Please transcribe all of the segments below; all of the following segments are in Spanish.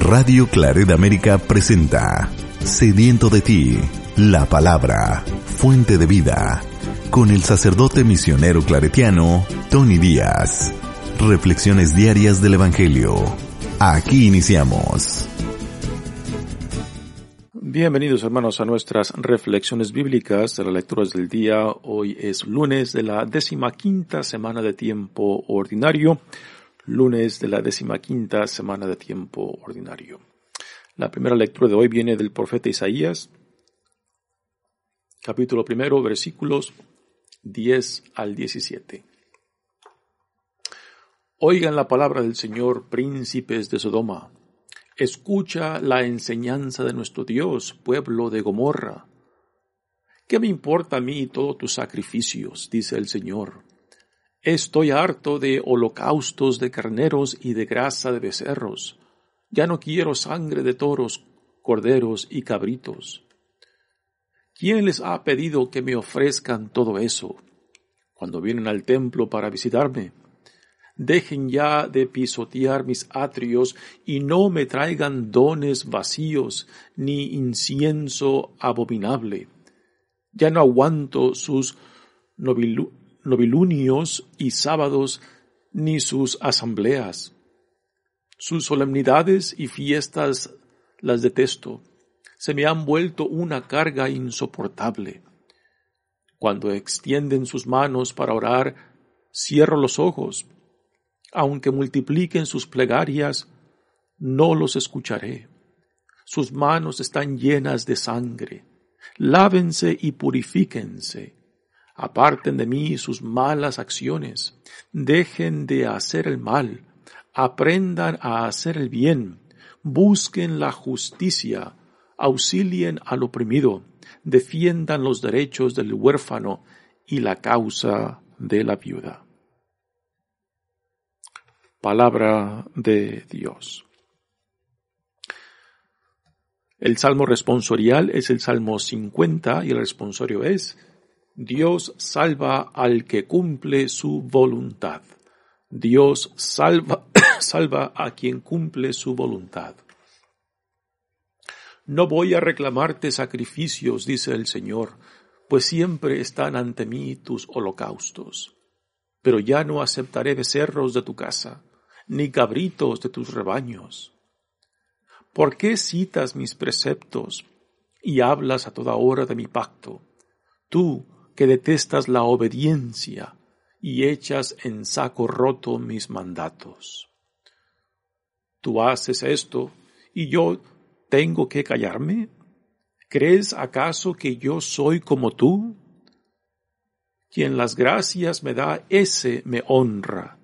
Radio Claret América presenta Sediento de ti, la palabra, fuente de vida, con el sacerdote misionero claretiano Tony Díaz. Reflexiones diarias del Evangelio. Aquí iniciamos. Bienvenidos hermanos a nuestras reflexiones bíblicas de las lecturas del día. Hoy es lunes de la décima quinta semana de tiempo ordinario lunes de la decimaquinta semana de tiempo ordinario. La primera lectura de hoy viene del profeta Isaías, capítulo primero, versículos 10 al 17. Oigan la palabra del Señor, príncipes de Sodoma. Escucha la enseñanza de nuestro Dios, pueblo de Gomorra. ¿Qué me importa a mí todos tus sacrificios? dice el Señor. Estoy harto de holocaustos de carneros y de grasa de becerros. Ya no quiero sangre de toros, corderos y cabritos. ¿Quién les ha pedido que me ofrezcan todo eso cuando vienen al templo para visitarme? Dejen ya de pisotear mis atrios y no me traigan dones vacíos ni incienso abominable. Ya no aguanto sus novilunios y sábados, ni sus asambleas. Sus solemnidades y fiestas las detesto. Se me han vuelto una carga insoportable. Cuando extienden sus manos para orar, cierro los ojos. Aunque multipliquen sus plegarias, no los escucharé. Sus manos están llenas de sangre. Lávense y purifíquense Aparten de mí sus malas acciones, dejen de hacer el mal, aprendan a hacer el bien, busquen la justicia, auxilien al oprimido, defiendan los derechos del huérfano y la causa de la viuda. Palabra de Dios. El salmo responsorial es el salmo 50 y el responsorio es Dios salva al que cumple su voluntad. Dios salva, salva a quien cumple su voluntad. No voy a reclamarte sacrificios, dice el Señor, pues siempre están ante mí tus holocaustos. Pero ya no aceptaré becerros de tu casa, ni cabritos de tus rebaños. ¿Por qué citas mis preceptos y hablas a toda hora de mi pacto? Tú, que detestas la obediencia y echas en saco roto mis mandatos. Tú haces esto y yo tengo que callarme. ¿Crees acaso que yo soy como tú? Quien las gracias me da, ese me honra,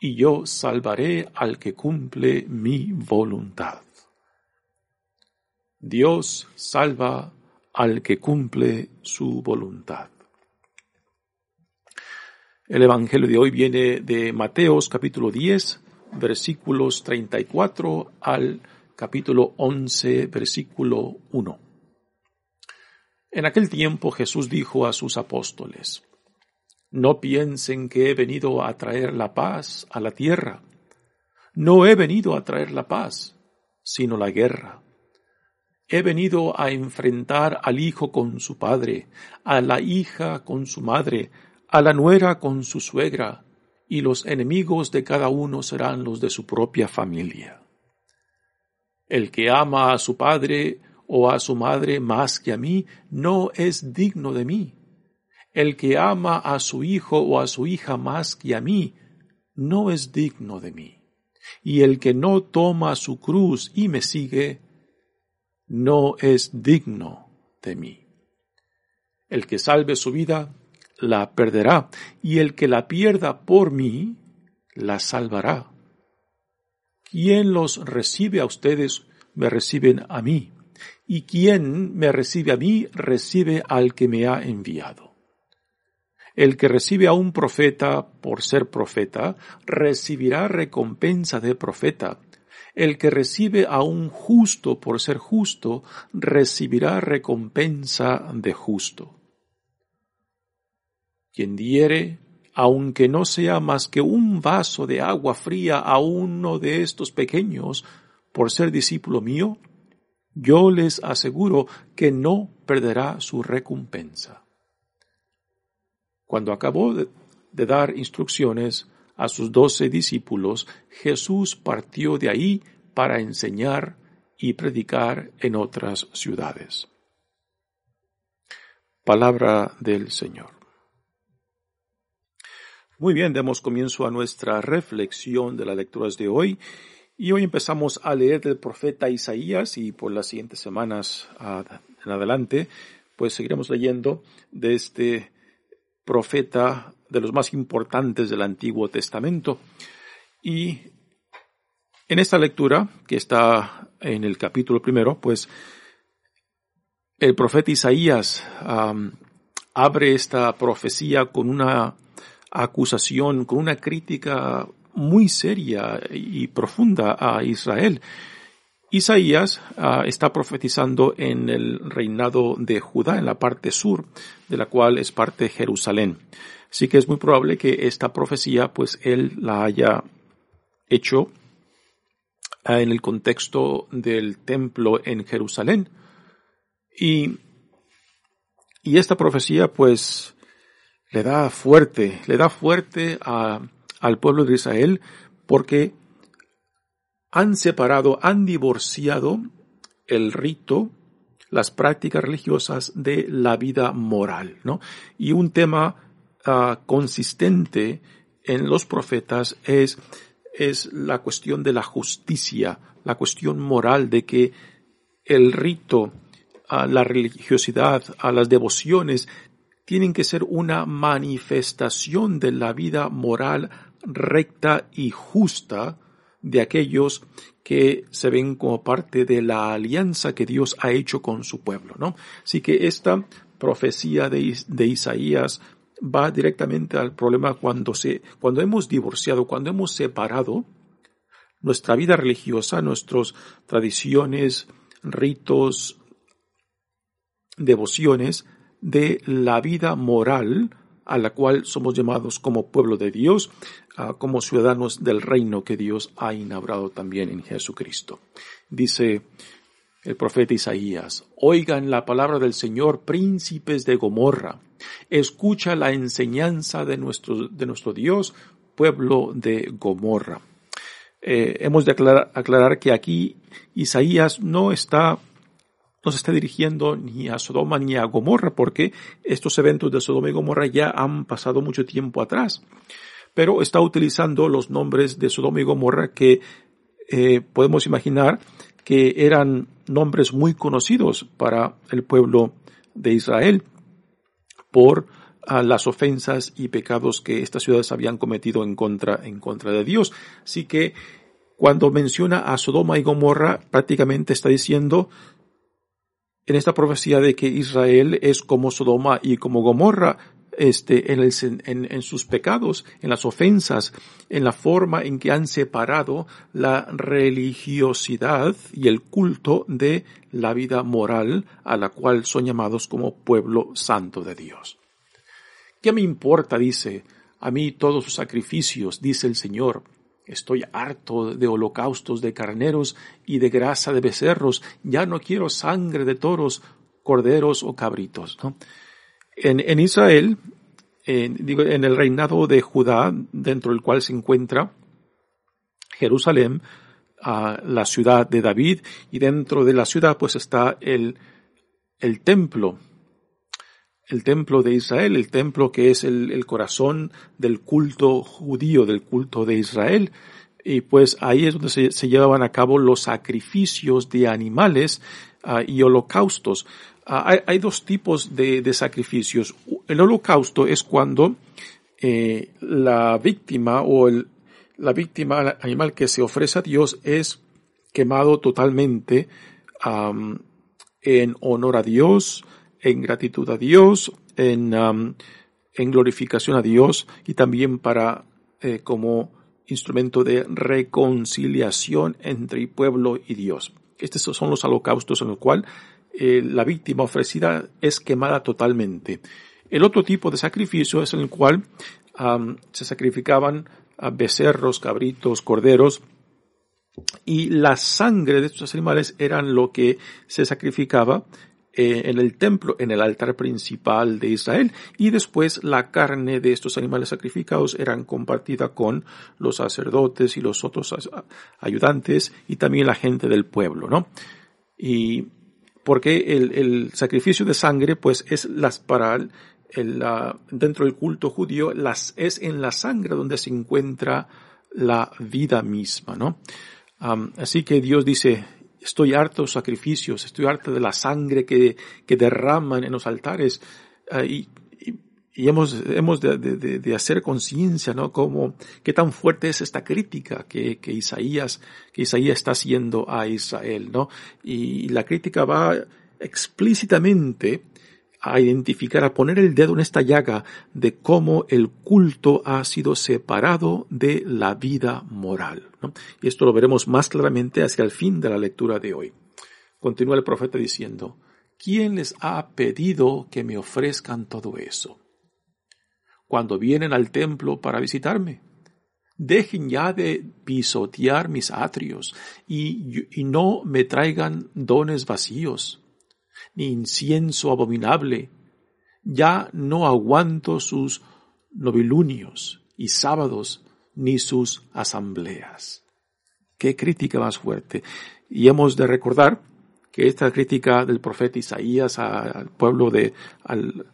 y yo salvaré al que cumple mi voluntad. Dios salva al que cumple su voluntad. El Evangelio de hoy viene de Mateos capítulo 10, versículos 34 al capítulo 11, versículo 1. En aquel tiempo Jesús dijo a sus apóstoles, No piensen que he venido a traer la paz a la tierra. No he venido a traer la paz, sino la guerra. He venido a enfrentar al hijo con su padre, a la hija con su madre, a la nuera con su suegra, y los enemigos de cada uno serán los de su propia familia. El que ama a su padre o a su madre más que a mí, no es digno de mí. El que ama a su hijo o a su hija más que a mí, no es digno de mí. Y el que no toma su cruz y me sigue, no es digno de mí. El que salve su vida, la perderá, y el que la pierda por mí, la salvará. Quien los recibe a ustedes, me reciben a mí. Y quien me recibe a mí, recibe al que me ha enviado. El que recibe a un profeta por ser profeta, recibirá recompensa de profeta. El que recibe a un justo por ser justo, recibirá recompensa de justo. Quien diere, aunque no sea más que un vaso de agua fría a uno de estos pequeños, por ser discípulo mío, yo les aseguro que no perderá su recompensa. Cuando acabó de, dar instrucciones a sus doce discípulos, Jesús partió de ahí para enseñar y predicar en otras ciudades. Palabra del Señor. Muy bien, demos comienzo a nuestra reflexión de las lecturas de hoy. Y hoy empezamos a leer del profeta Isaías y por las siguientes semanas en adelante, pues seguiremos leyendo de este profeta de los más importantes del Antiguo Testamento. Y en esta lectura, que está en el capítulo primero, pues el profeta Isaías abre esta profecía con una acusación, con una crítica muy seria y profunda a Israel. Isaías ah, está profetizando en el reinado de Judá, en la parte sur, de la cual es parte Jerusalén. Así que es muy probable que esta profecía, pues él la haya hecho ah, en el contexto del templo en Jerusalén. Y, y esta profecía, pues, le da fuerte, le da fuerte a, al pueblo de Israel porque han separado, han divorciado el rito, las prácticas religiosas de la vida moral, ¿no? Y un tema ah, consistente en los profetas es, es la cuestión de la justicia, la cuestión moral de que el rito, a la religiosidad, a las devociones, tienen que ser una manifestación de la vida moral recta y justa de aquellos que se ven como parte de la alianza que Dios ha hecho con su pueblo, ¿no? Así que esta profecía de, de Isaías va directamente al problema cuando se, cuando hemos divorciado, cuando hemos separado nuestra vida religiosa, nuestras tradiciones, ritos, devociones de la vida moral a la cual somos llamados como pueblo de Dios, ah, como ciudadanos del reino que Dios ha inaugurado también en Jesucristo. Dice el profeta Isaías, oigan la palabra del Señor, príncipes de Gomorra, escucha la enseñanza de nuestro, de nuestro Dios, pueblo de Gomorra. Eh, hemos de aclarar que aquí Isaías no está no se está dirigiendo ni a Sodoma ni a Gomorra, porque estos eventos de Sodoma y Gomorra ya han pasado mucho tiempo atrás. Pero está utilizando los nombres de Sodoma y Gomorra que eh, podemos imaginar que eran nombres muy conocidos para el pueblo de Israel por ah, las ofensas y pecados que estas ciudades habían cometido en contra, en contra de Dios. Así que cuando menciona a Sodoma y Gomorra, prácticamente está diciendo en esta profecía de que Israel es como Sodoma y como Gomorra, este, en, en, sus pecados, en las ofensas, en la forma en que han separado la religiosidad y el culto de la vida moral a la cual son llamados como pueblo santo de Dios. ¿Qué me importa, dice, a mí todos sus sacrificios, dice el Señor, Estoy harto de holocaustos de carneros y de grasa de becerros. Ya no quiero sangre de toros, corderos o cabritos. En, Israel, en, digo, en el reinado de Judá, dentro del cual se encuentra Jerusalén, la ciudad de David, y dentro de la ciudad pues está el, el templo el templo de Israel, el templo que es el, corazón del culto judío, del culto de Israel. Y pues ahí es donde se, llevaban a cabo los sacrificios de animales ah, y holocaustos. Ah, hay, dos tipos de, sacrificios. El holocausto es cuando eh, la víctima o el, la víctima animal que se ofrece a Dios es quemado totalmente en honor a Dios, en gratitud a Dios, en, en glorificación a Dios y también para eh, como instrumento de reconciliación entre el pueblo y Dios. Estos son los holocaustos en los cuales eh, la víctima ofrecida es quemada totalmente. El otro tipo de sacrificio es en el cual se sacrificaban becerros, cabritos, corderos, y la sangre de estos animales eran lo que se sacrificaba eh, en el templo, en el altar principal de Israel, y después la carne de estos animales sacrificados eran compartida con los sacerdotes y los otros ayudantes y también la gente del pueblo, ¿no? Y porque el, sacrificio de sangre, pues es las para el, dentro del culto judío, las, es en la sangre donde se encuentra la vida misma, ¿no? así que Dios dice, estoy harto de sacrificios, estoy harto de la sangre que, que derraman en los altares. Ah, y, y, hemos, hemos de, de, de hacer conciencia, ¿no? Como, qué tan fuerte es esta crítica que, que Isaías, que Isaías está haciendo a Israel, ¿no? Y la crítica va explícitamente a identificar, a poner el dedo en esta llaga de cómo el culto ha sido separado de la vida moral. Y esto lo veremos más claramente hacia el fin de la lectura de hoy. Continúa el profeta diciendo, ¿quién les ha pedido que me ofrezcan todo eso? Cuando vienen al templo para visitarme, dejen ya de pisotear mis atrios y, no me traigan dones vacíos ni incienso abominable. Ya no aguanto sus novilunios y sábados, ni sus asambleas. Qué crítica más fuerte. Y hemos de recordar que esta crítica del profeta Isaías al pueblo de, al,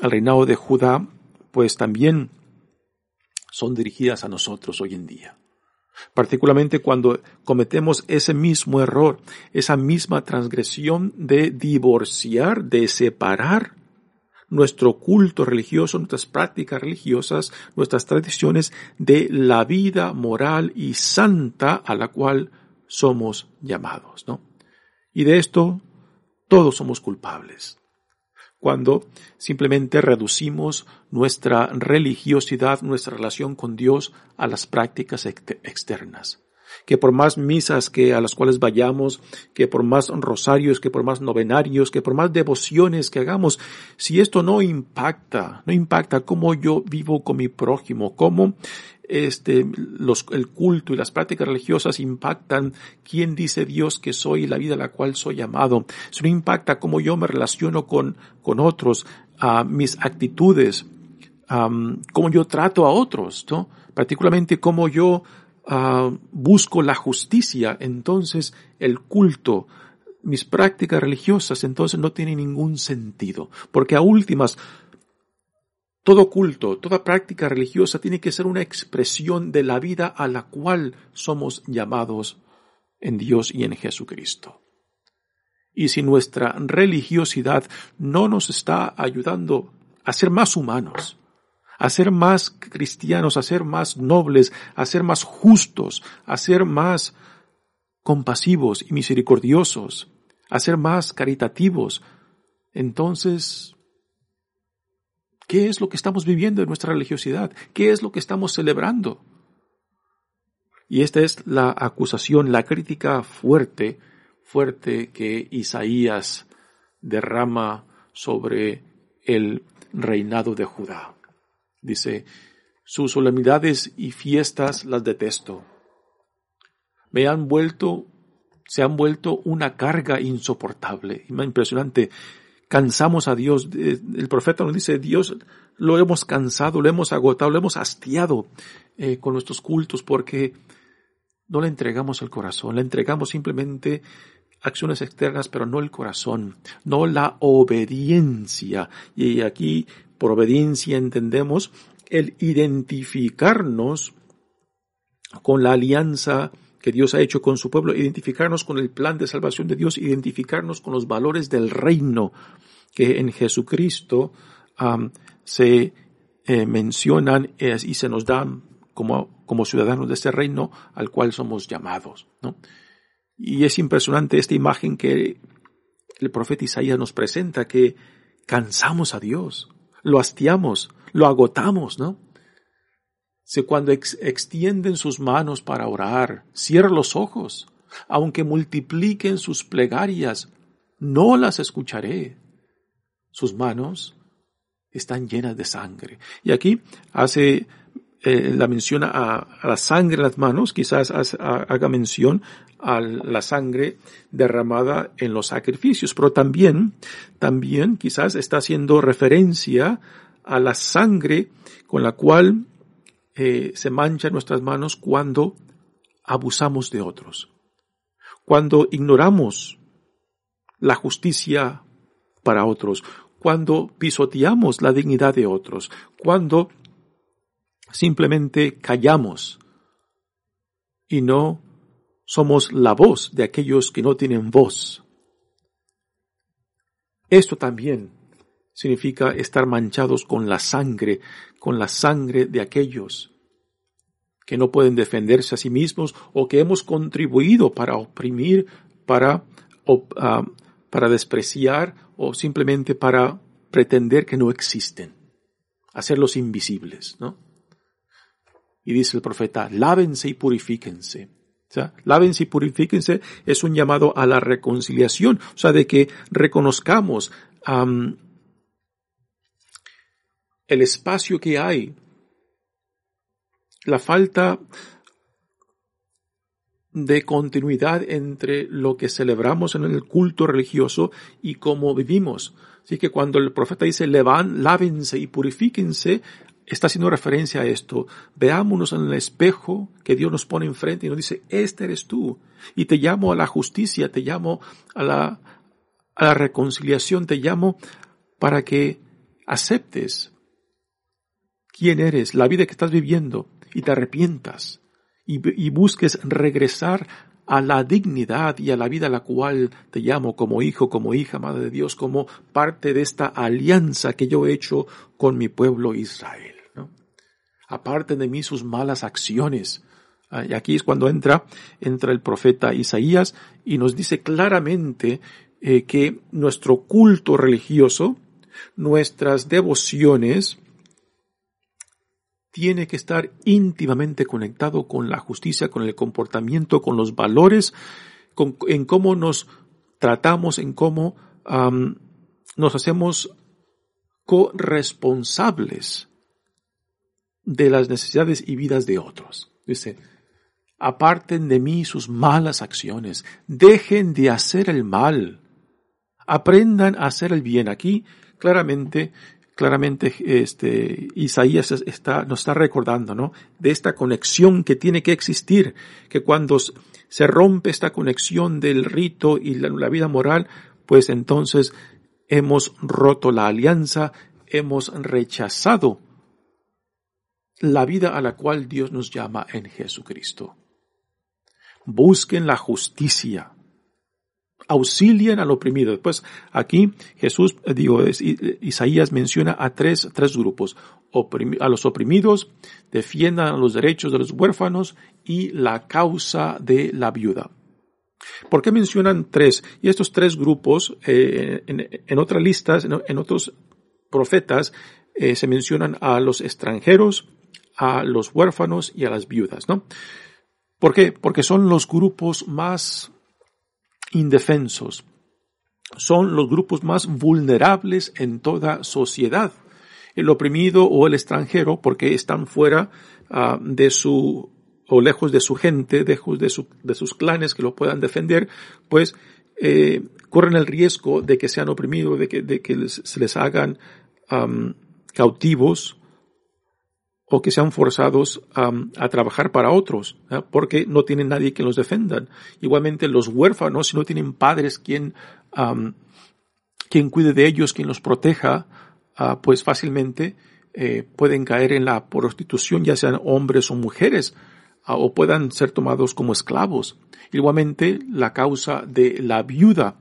al reinado de Judá, pues también son dirigidas a nosotros hoy en día particularmente cuando cometemos ese mismo error, esa misma transgresión de divorciar, de separar nuestro culto religioso, nuestras prácticas religiosas, nuestras tradiciones de la vida moral y santa a la cual somos llamados, ¿no? Y de esto todos somos culpables cuando simplemente reducimos nuestra religiosidad, nuestra relación con Dios a las prácticas externas. Que por más misas que a las cuales vayamos, que por más rosarios, que por más novenarios, que por más devociones que hagamos, si esto no impacta, no impacta cómo yo vivo con mi prójimo, cómo este, el culto y las prácticas religiosas impactan quién dice Dios que soy y la vida a la cual soy llamado. Eso impacta cómo yo me relaciono con, con otros, mis actitudes, cómo yo trato a otros, ¿no? Particularmente cómo yo ah, busco la justicia. Entonces el culto, mis prácticas religiosas, entonces no tienen ningún sentido. Porque a últimas, todo culto, toda práctica religiosa tiene que ser una expresión de la vida a la cual somos llamados en Dios y en Jesucristo. Y si nuestra religiosidad no nos está ayudando a ser más humanos, a ser más cristianos, a ser más nobles, a ser más justos, a ser más compasivos y misericordiosos, a ser más caritativos, entonces ¿Qué es lo que estamos viviendo en nuestra religiosidad? ¿Qué es lo que estamos celebrando? Y esta es la acusación, la crítica fuerte, fuerte que Isaías derrama sobre el reinado de Judá. Dice, sus solemnidades y fiestas las detesto. Me han vuelto, se han vuelto una carga insoportable. Impresionante cansamos a Dios. El profeta nos dice, Dios lo hemos cansado, lo hemos agotado, lo hemos hastiado eh, con nuestros cultos porque no le entregamos el corazón, le entregamos simplemente acciones externas, pero no el corazón, no la obediencia. Y aquí, por obediencia, entendemos el identificarnos con la alianza que Dios ha hecho con su pueblo, identificarnos con el plan de salvación de Dios, identificarnos con los valores del reino que en Jesucristo se eh, mencionan y se nos dan como, como ciudadanos de este reino al cual somos llamados. ¿no? Y es impresionante esta imagen que el profeta Isaías nos presenta, que cansamos a Dios, lo hastiamos, lo agotamos, ¿no? Si cuando extienden sus manos para orar, cierra los ojos, aunque multipliquen sus plegarias, no las escucharé. Sus manos están llenas de sangre. Y aquí hace eh, la mención a, la sangre en las manos, quizás haga mención a la sangre derramada en los sacrificios, pero también, también quizás está haciendo referencia a la sangre con la cual eh, se manchan nuestras manos cuando abusamos de otros, cuando ignoramos la justicia para otros, cuando pisoteamos la dignidad de otros, cuando simplemente callamos y no somos la voz de aquellos que no tienen voz. Esto también significa estar manchados con la sangre, con la sangre de aquellos que no pueden defenderse a sí mismos o que hemos contribuido para oprimir, para, ah, para despreciar o simplemente para pretender que no existen, hacerlos invisibles, ¿no? Y dice el profeta, lávense y purifíquense. Lávense y purifíquense es un llamado a la reconciliación, o sea, de que reconozcamos el espacio que hay, la falta de continuidad entre lo que celebramos en el culto religioso y cómo vivimos. Así que cuando el profeta dice, levan, y purifíquense, está haciendo referencia a esto. Veámonos en el espejo que Dios nos pone enfrente y nos dice, este eres tú. Y te llamo a la justicia, te llamo a la, a la reconciliación, te llamo para que aceptes quién eres, la vida que estás viviendo y te arrepientas y, busques regresar a la dignidad y a la vida a la cual te llamo como hijo, como hija, madre de Dios, como parte de esta alianza que yo he hecho con mi pueblo Israel. Aparte de mí sus malas acciones. Ah, y aquí es cuando entra, entra el profeta Isaías y nos dice claramente eh, que nuestro culto religioso, nuestras devociones, tiene que estar íntimamente conectado con la justicia, con el comportamiento, con los valores, en cómo nos tratamos, en cómo nos hacemos corresponsables de las necesidades y vidas de otros. Dice, aparten de mí sus malas acciones, dejen de hacer el mal, aprendan a hacer el bien. Aquí claramente, claramente, este, Isaías está, nos está recordando, ¿no? De esta conexión que tiene que existir, que cuando se rompe esta conexión del rito y la vida moral, pues entonces hemos roto la alianza, hemos rechazado la vida a la cual Dios nos llama en Jesucristo. Busquen la justicia. Auxilien al oprimido. Después aquí Jesús, digo, Isaías menciona a tres, tres grupos. a los oprimidos, defiendan los derechos de los huérfanos y la causa de la viuda. ¿Por qué mencionan tres? Y estos tres grupos, eh, en, otras listas, en, otros profetas, eh, se mencionan a los extranjeros, a los huérfanos y a las viudas, ¿no? ¿Por qué? Porque son los grupos más indefensos, son los grupos más vulnerables en toda sociedad. El oprimido o el extranjero, porque están fuera ah, de su, o lejos de su gente, lejos de, de sus clanes que lo puedan defender, pues eh, corren el riesgo de que sean oprimidos, de que, de que se les hagan cautivos o que sean forzados a trabajar para otros, porque no tienen nadie que los defendan. Igualmente los huérfanos, si no tienen padres quien, quien cuide de ellos, quien los proteja, ah, pues fácilmente eh, pueden caer en la prostitución, ya sean hombres o mujeres, ah, o puedan ser tomados como esclavos. Igualmente la causa de la viuda.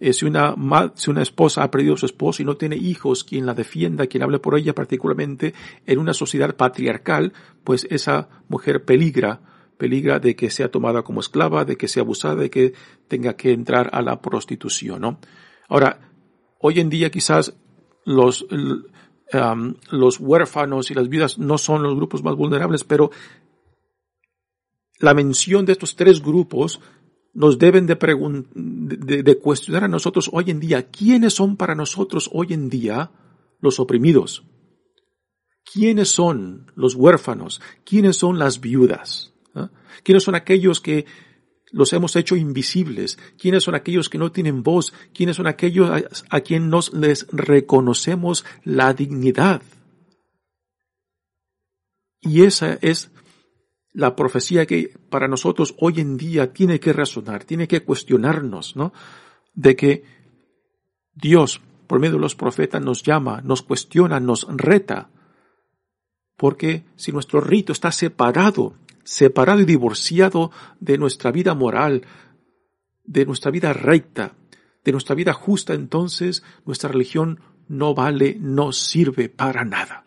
Eh, si, una, si una esposa ha perdido su esposo y no tiene hijos, quien la defienda, quien hable por ella, particularmente en una sociedad patriarcal, pues esa mujer peligra, peligra de que sea tomada como esclava, de que sea abusada, de que tenga que entrar a la prostitución, ¿no? Ahora, hoy en día quizás los, los huérfanos y las viudas no son los grupos más vulnerables, pero la mención de estos tres grupos nos deben de, de, cuestionar a nosotros hoy en día, ¿quiénes son para nosotros hoy en día los oprimidos? ¿Quiénes son los huérfanos? ¿Quiénes son las viudas? ¿Ah? ¿Quiénes son aquellos que los hemos hecho invisibles? ¿Quiénes son aquellos que no tienen voz? ¿Quiénes son aquellos a, a quien nos les reconocemos la dignidad? Y esa es la profecía que para nosotros hoy en día tiene que razonar, tiene que cuestionarnos, ¿no? De que Dios, por medio de los profetas, nos llama, nos cuestiona, nos reta. Porque si nuestro rito está separado, separado y divorciado de nuestra vida moral, de nuestra vida recta, de nuestra vida justa, entonces nuestra religión no vale, no sirve para nada.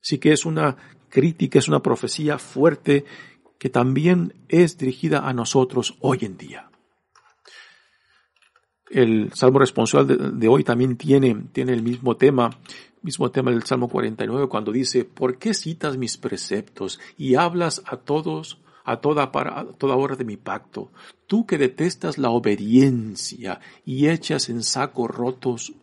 Sí que es una crítica, es una profecía fuerte que también es dirigida a nosotros hoy en día. El Salmo responsable de, hoy también tiene, tiene el mismo tema, mismo tema del Salmo 49, cuando dice, ¿por qué citas mis preceptos y hablas a todos, a toda, para, a toda hora de mi pacto? Tú que detestas la obediencia y echas en saco rotos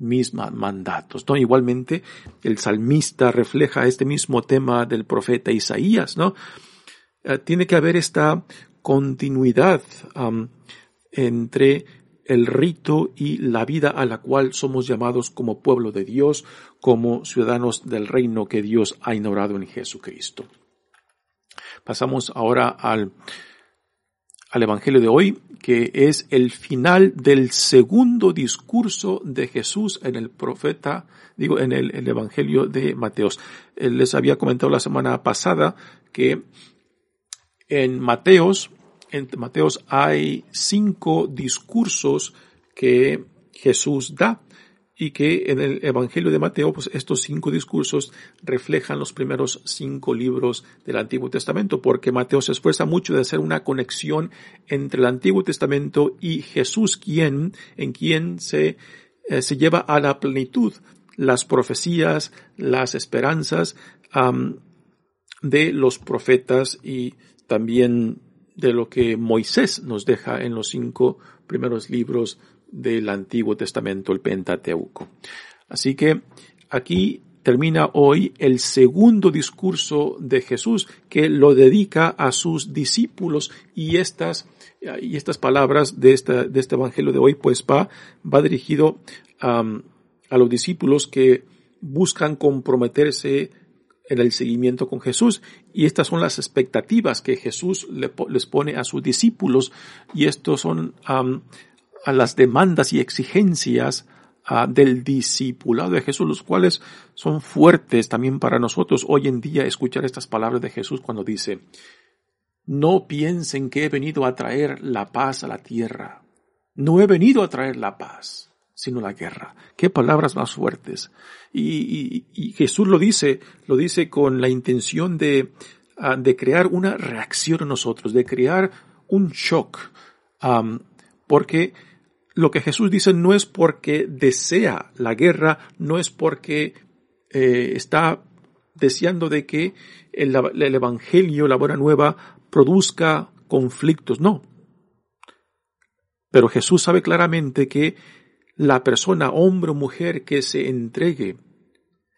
mis mandatos. ¿no? Igualmente, el salmista refleja este mismo tema del profeta Isaías, ¿no? Eh, tiene que haber esta continuidad entre el rito y la vida a la cual somos llamados como pueblo de Dios, como ciudadanos del reino que Dios ha inaugurado en Jesucristo. Pasamos ahora al al Evangelio de hoy, que es el final del segundo discurso de Jesús en el profeta, digo, en el, Evangelio de Mateos. Les había comentado la semana pasada que en Mateos, en Mateos hay cinco discursos que Jesús da y que en el Evangelio de Mateo, pues estos cinco discursos reflejan los primeros cinco libros del Antiguo Testamento, porque Mateo se esfuerza mucho de hacer una conexión entre el Antiguo Testamento y Jesús, quien, en quien se, eh, se lleva a la plenitud las profecías, las esperanzas de los profetas y también de lo que Moisés nos deja en los cinco primeros libros del Antiguo Testamento, el Pentateuco. Así que aquí termina hoy el segundo discurso de Jesús que lo dedica a sus discípulos y estas y estas palabras de, esta, de este evangelio de hoy pues va, va dirigido a los discípulos que buscan comprometerse en el seguimiento con Jesús y estas son las expectativas que Jesús les pone a sus discípulos y estos son a las demandas y exigencias ah, del discipulado de Jesús, los cuales son fuertes también para nosotros hoy en día escuchar estas palabras de Jesús cuando dice, no piensen que he venido a traer la paz a la tierra. No he venido a traer la paz, sino la guerra. Qué palabras más fuertes. Y, Jesús lo dice, lo dice con la intención de, ah, de crear una reacción en nosotros, de crear un shock, porque lo que Jesús dice no es porque desea la guerra, no es porque eh, está deseando de que el, el Evangelio, la buena nueva, produzca conflictos, no. Pero Jesús sabe claramente que la persona, hombre o mujer, que se entregue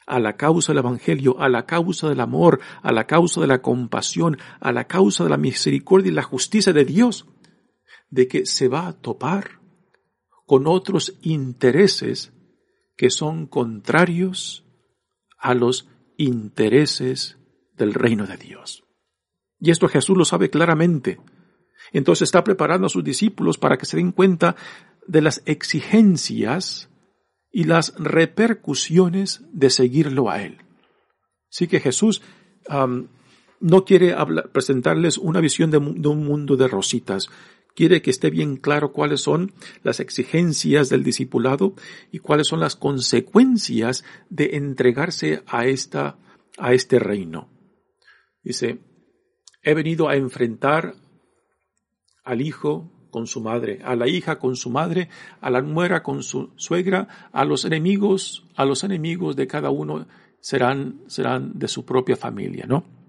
a la causa del Evangelio, a la causa del amor, a la causa de la compasión, a la causa de la misericordia y la justicia de Dios, de que se va a topar con otros intereses que son contrarios a los intereses del reino de Dios. Y esto Jesús lo sabe claramente. Entonces está preparando a sus discípulos para que se den cuenta de las exigencias y las repercusiones de seguirlo a Él. Así que Jesús no quiere presentarles una visión de, un mundo de rositas, quiere que esté bien claro cuáles son las exigencias del discipulado y cuáles son las consecuencias de entregarse a esta a este reino. Dice, he venido a enfrentar al hijo con su madre, a la hija con su madre, a la nuera con su suegra, a los enemigos, a los enemigos de cada uno serán, serán de su propia familia, ¿no?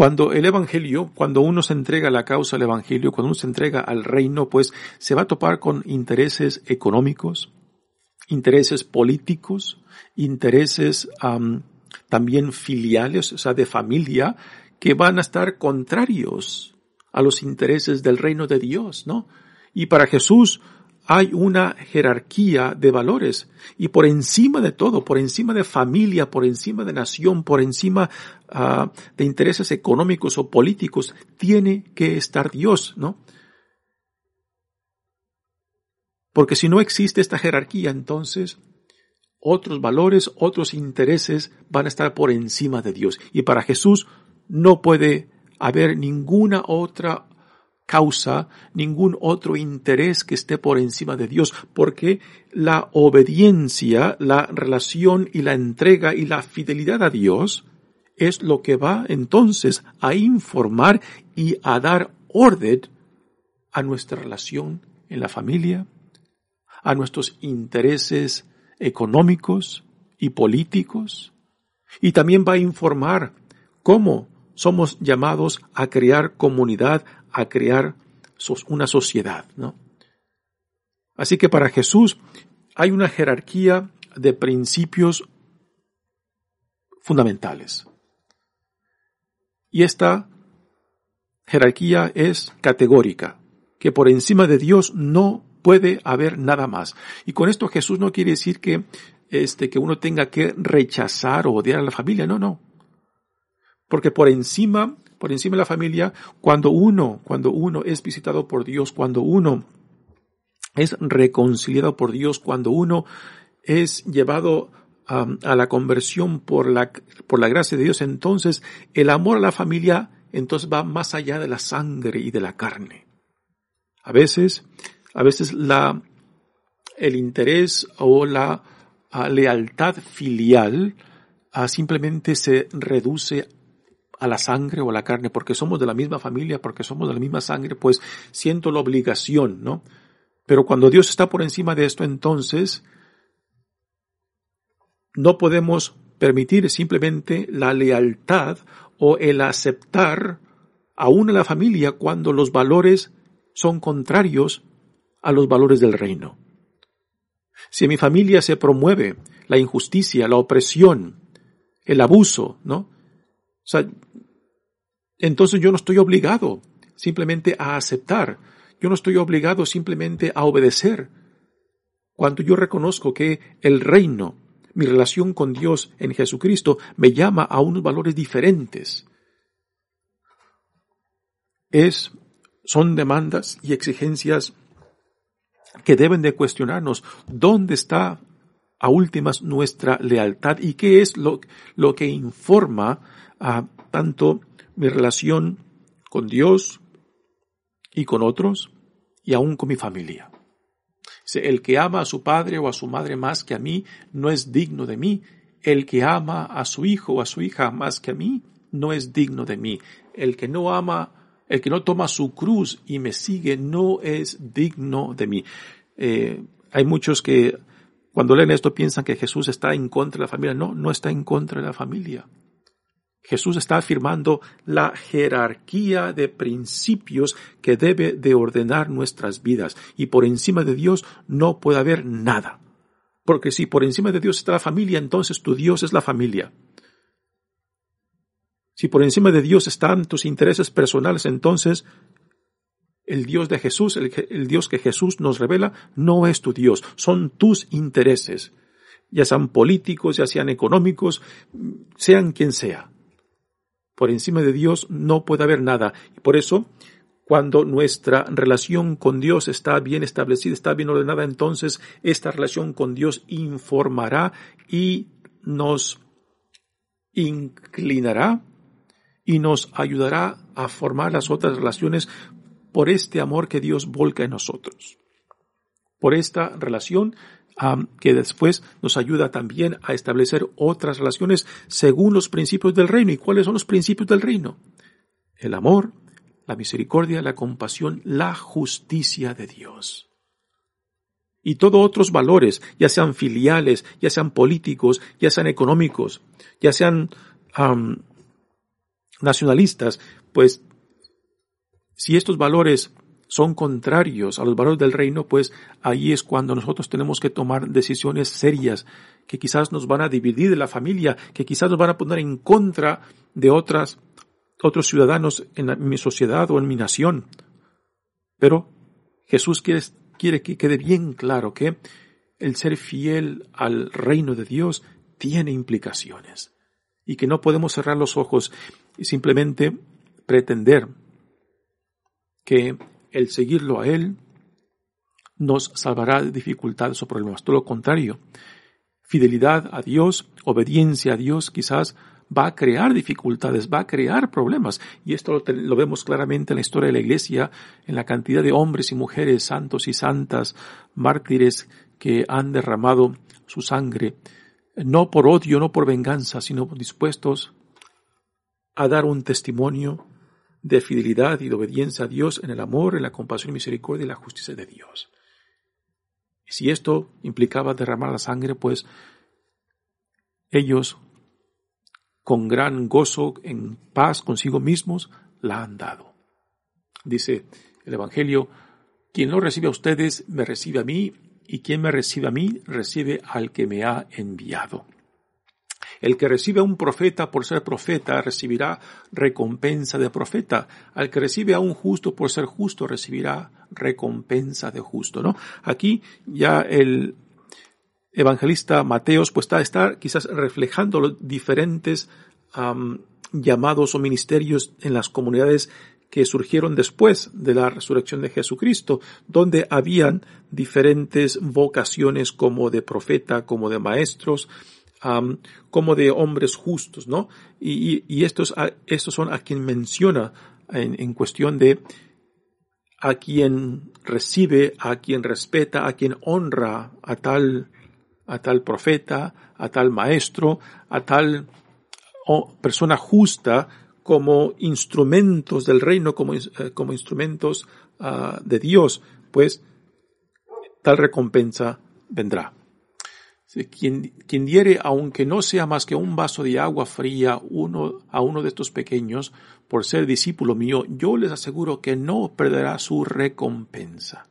Cuando el Evangelio, cuando uno se entrega a la causa del Evangelio, cuando uno se entrega al reino, pues se va a topar con intereses económicos, intereses políticos, intereses también filiales, o sea, de familia, que van a estar contrarios a los intereses del reino de Dios, ¿no? Y para Jesús hay una jerarquía de valores y por encima de todo, por encima de familia, por encima de nación, por encima ah, de intereses económicos o políticos, tiene que estar Dios, ¿no? Porque si no existe esta jerarquía, entonces otros valores, otros intereses van a estar por encima de Dios. Y para Jesús no puede haber ninguna otra causa, ningún otro interés que esté por encima de Dios, porque la obediencia, la relación y la entrega y la fidelidad a Dios es lo que va entonces a informar y a dar orden a nuestra relación en la familia, a nuestros intereses económicos y políticos, y también va a informar cómo somos llamados a crear comunidad, a crear una sociedad, ¿no? Así que para Jesús hay una jerarquía de principios fundamentales. Y esta jerarquía es categórica, que por encima de Dios no puede haber nada más. Y con esto Jesús no quiere decir que, este, que uno tenga que rechazar o odiar a la familia, no, no. Porque por encima por encima de la familia, cuando uno, cuando uno es visitado por Dios, cuando uno es reconciliado por Dios, cuando uno es llevado a, la conversión por la, por la gracia de Dios, entonces el amor a la familia entonces va más allá de la sangre y de la carne. A veces, a veces la, el interés o la lealtad filial a simplemente se reduce a la sangre o a la carne, porque somos de la misma familia, porque somos de la misma sangre, pues siento la obligación, ¿no? Pero cuando Dios está por encima de esto, entonces no podemos permitir simplemente la lealtad o el aceptar aún a la familia cuando los valores son contrarios a los valores del reino. Si en mi familia se promueve la injusticia, la opresión, el abuso, ¿no? Sea, entonces yo no estoy obligado simplemente a aceptar, yo no estoy obligado simplemente a obedecer. Cuando yo reconozco que el reino, mi relación con Dios en Jesucristo, me llama a unos valores diferentes. Es, son demandas y exigencias que deben de cuestionarnos dónde está a últimas nuestra lealtad y qué es lo, lo que informa a tanto mi relación con Dios y con otros y aún con mi familia. El que ama a su padre o a su madre más que a mí no es digno de mí. El que ama a su hijo o a su hija más que a mí no es digno de mí. El que no ama, el que no toma su cruz y me sigue no es digno de mí. Eh, hay muchos que cuando leen esto piensan que Jesús está en contra de la familia. No, no está en contra de la familia. Jesús está afirmando la jerarquía de principios que debe de ordenar nuestras vidas y por encima de Dios no puede haber nada. Porque si por encima de Dios está la familia, entonces tu Dios es la familia. Si por encima de Dios están tus intereses personales, entonces el Dios de Jesús, el, Dios que Jesús nos revela, no es tu Dios, son tus intereses, ya sean políticos, ya sean económicos, sean quien sea. Por encima de Dios no puede haber nada. Y por eso, cuando nuestra relación con Dios está bien establecida, está bien ordenada, entonces esta relación con Dios informará y nos inclinará y nos ayudará a formar las otras relaciones por este amor que Dios volca en nosotros. Por esta relación que después nos ayuda también a establecer otras relaciones según los principios del reino. ¿Y cuáles son los principios del reino? El amor, la misericordia, la compasión, la justicia de Dios. Y todos otros valores, ya sean filiales, ya sean políticos, ya sean económicos, ya sean nacionalistas, pues si estos valores son contrarios a los valores del reino, pues ahí es cuando nosotros tenemos que tomar decisiones serias que quizás nos van a dividir de la familia, que quizás nos van a poner en contra de otras, otros ciudadanos en mi sociedad o en mi nación. Pero Jesús quiere, quiere que quede bien claro que el ser fiel al reino de Dios tiene implicaciones y que no podemos cerrar los ojos y simplemente pretender que el seguirlo a Él nos salvará de dificultades o problemas. Todo lo contrario, fidelidad a Dios, obediencia a Dios quizás va a crear dificultades, va a crear problemas. Y esto lo, vemos claramente en la historia de la Iglesia, en la cantidad de hombres y mujeres, santos y santas, mártires que han derramado su sangre, no por odio, no por venganza, sino dispuestos a dar un testimonio de fidelidad y de obediencia a Dios en el amor, en la compasión misericordia y la justicia de Dios. Y si esto implicaba derramar la sangre, pues ellos, con gran gozo, en paz consigo mismos, la han dado. Dice el Evangelio, quien lo recibe a ustedes, me recibe a mí, y quien me recibe a mí, recibe al que me ha enviado. El que recibe a un profeta por ser profeta recibirá recompensa de profeta. Al que recibe a un justo por ser justo recibirá recompensa de justo, ¿no? Aquí ya el evangelista Mateos pues está, está quizás reflejando los diferentes llamados o ministerios en las comunidades que surgieron después de la resurrección de Jesucristo, donde habían diferentes vocaciones como de profeta, como de maestros, como de hombres justos, ¿no? Y, estos, estos son a quien menciona en, cuestión de a quien recibe, a quien respeta, a quien honra a tal, a tal profeta, a tal maestro, a tal persona justa como instrumentos del reino, como, eh, como instrumentos ah, de Dios, pues tal recompensa vendrá. Quien, quien, diere, aunque no sea más que un vaso de agua fría uno, a uno de estos pequeños, por ser discípulo mío, yo les aseguro que no perderá su recompensa.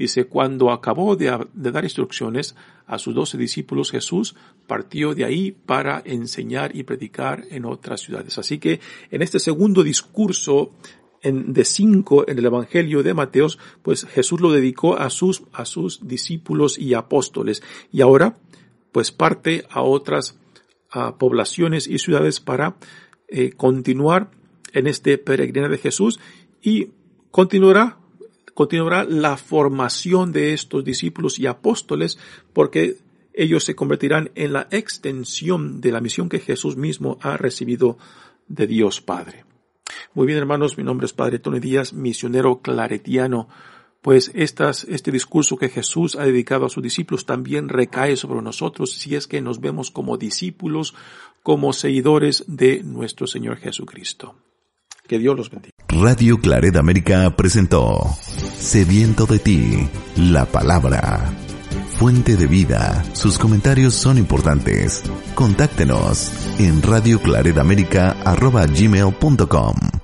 Dice, cuando acabó de, dar instrucciones a sus doce discípulos, Jesús partió de ahí para enseñar y predicar en otras ciudades. Así que en este segundo discurso en, de cinco en el Evangelio de Mateos, pues Jesús lo dedicó a sus, a sus discípulos y apóstoles. Y ahora, pues parte a otras poblaciones y ciudades para eh, continuar en este peregrino de Jesús y continuará continuará la formación de estos discípulos y apóstoles porque ellos se convertirán en la extensión de la misión que Jesús mismo ha recibido de Dios Padre. Muy bien, hermanos, mi nombre es Padre Tony Díaz, misionero claretiano. Pues estas, este discurso que Jesús ha dedicado a sus discípulos también recae sobre nosotros si es que nos vemos como discípulos, como seguidores de nuestro Señor Jesucristo. Que Dios los bendiga. Radio Claret América presentó Sediento de ti, la palabra. Fuente de vida. Sus comentarios son importantes. Contáctenos en radioclaredamerica.gmail.com